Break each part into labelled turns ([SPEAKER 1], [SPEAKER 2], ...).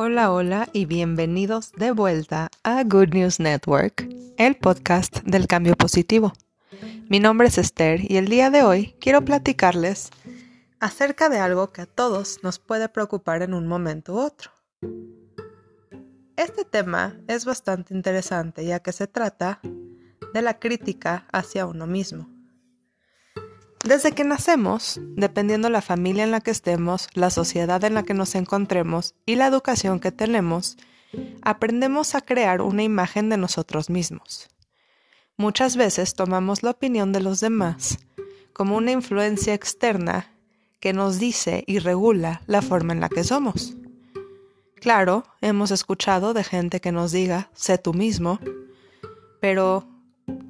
[SPEAKER 1] Hola, hola y bienvenidos de vuelta a Good News Network, el podcast del cambio positivo. Mi nombre es Esther y el día de hoy quiero platicarles acerca de algo que a todos nos puede preocupar en un momento u otro. Este tema es bastante interesante ya que se trata de la crítica hacia uno mismo. Desde que nacemos, dependiendo la familia en la que estemos, la sociedad en la que nos encontremos y la educación que tenemos, aprendemos a crear una imagen de nosotros mismos. Muchas veces tomamos la opinión de los demás como una influencia externa que nos dice y regula la forma en la que somos. Claro, hemos escuchado de gente que nos diga, sé tú mismo, pero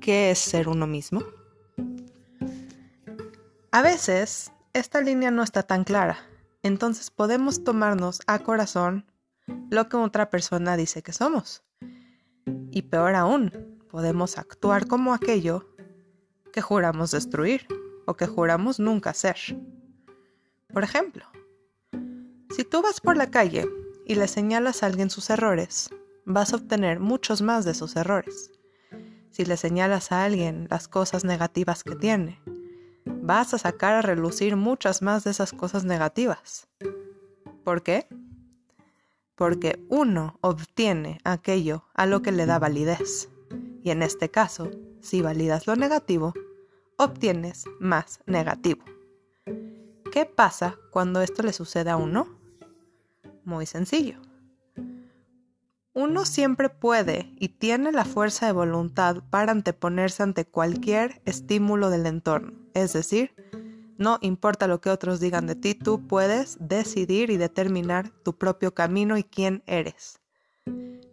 [SPEAKER 1] ¿qué es ser uno mismo? A veces, esta línea no está tan clara, entonces podemos tomarnos a corazón lo que otra persona dice que somos. Y peor aún, podemos actuar como aquello que juramos destruir o que juramos nunca ser. Por ejemplo, si tú vas por la calle y le señalas a alguien sus errores, vas a obtener muchos más de sus errores. Si le señalas a alguien las cosas negativas que tiene, vas a sacar a relucir muchas más de esas cosas negativas. ¿Por qué? Porque uno obtiene aquello a lo que le da validez. Y en este caso, si validas lo negativo, obtienes más negativo. ¿Qué pasa cuando esto le sucede a uno? Muy sencillo. Uno siempre puede y tiene la fuerza de voluntad para anteponerse ante cualquier estímulo del entorno. Es decir, no importa lo que otros digan de ti, tú puedes decidir y determinar tu propio camino y quién eres.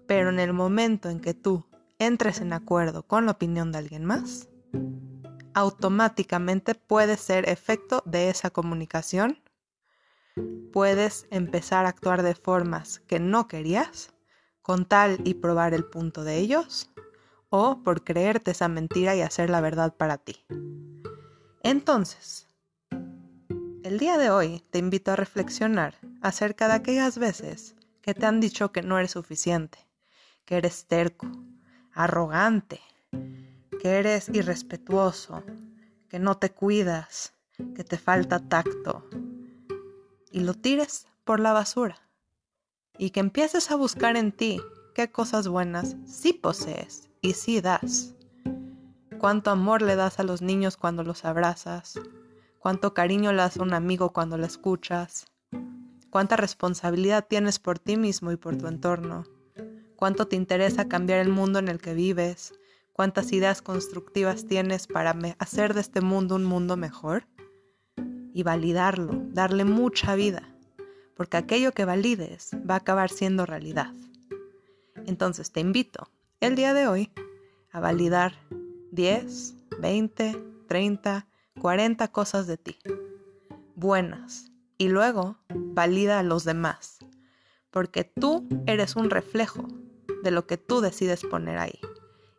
[SPEAKER 1] Pero en el momento en que tú entres en acuerdo con la opinión de alguien más, automáticamente puede ser efecto de esa comunicación. Puedes empezar a actuar de formas que no querías con tal y probar el punto de ellos, o por creerte esa mentira y hacer la verdad para ti. Entonces, el día de hoy te invito a reflexionar acerca de aquellas veces que te han dicho que no eres suficiente, que eres terco, arrogante, que eres irrespetuoso, que no te cuidas, que te falta tacto, y lo tires por la basura y que empieces a buscar en ti qué cosas buenas sí posees y sí das. Cuánto amor le das a los niños cuando los abrazas, cuánto cariño le das a un amigo cuando lo escuchas, cuánta responsabilidad tienes por ti mismo y por tu entorno, cuánto te interesa cambiar el mundo en el que vives, cuántas ideas constructivas tienes para hacer de este mundo un mundo mejor y validarlo, darle mucha vida porque aquello que valides va a acabar siendo realidad. Entonces te invito el día de hoy a validar 10, 20, 30, 40 cosas de ti, buenas, y luego valida a los demás, porque tú eres un reflejo de lo que tú decides poner ahí.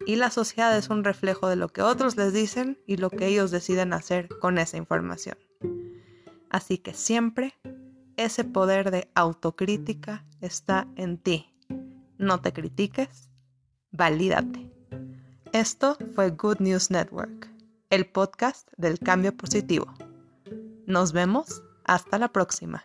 [SPEAKER 1] Y la sociedad es un reflejo de lo que otros les dicen y lo que ellos deciden hacer con esa información. Así que siempre ese poder de autocrítica está en ti. No te critiques, valídate. Esto fue Good News Network, el podcast del cambio positivo. Nos vemos hasta la próxima.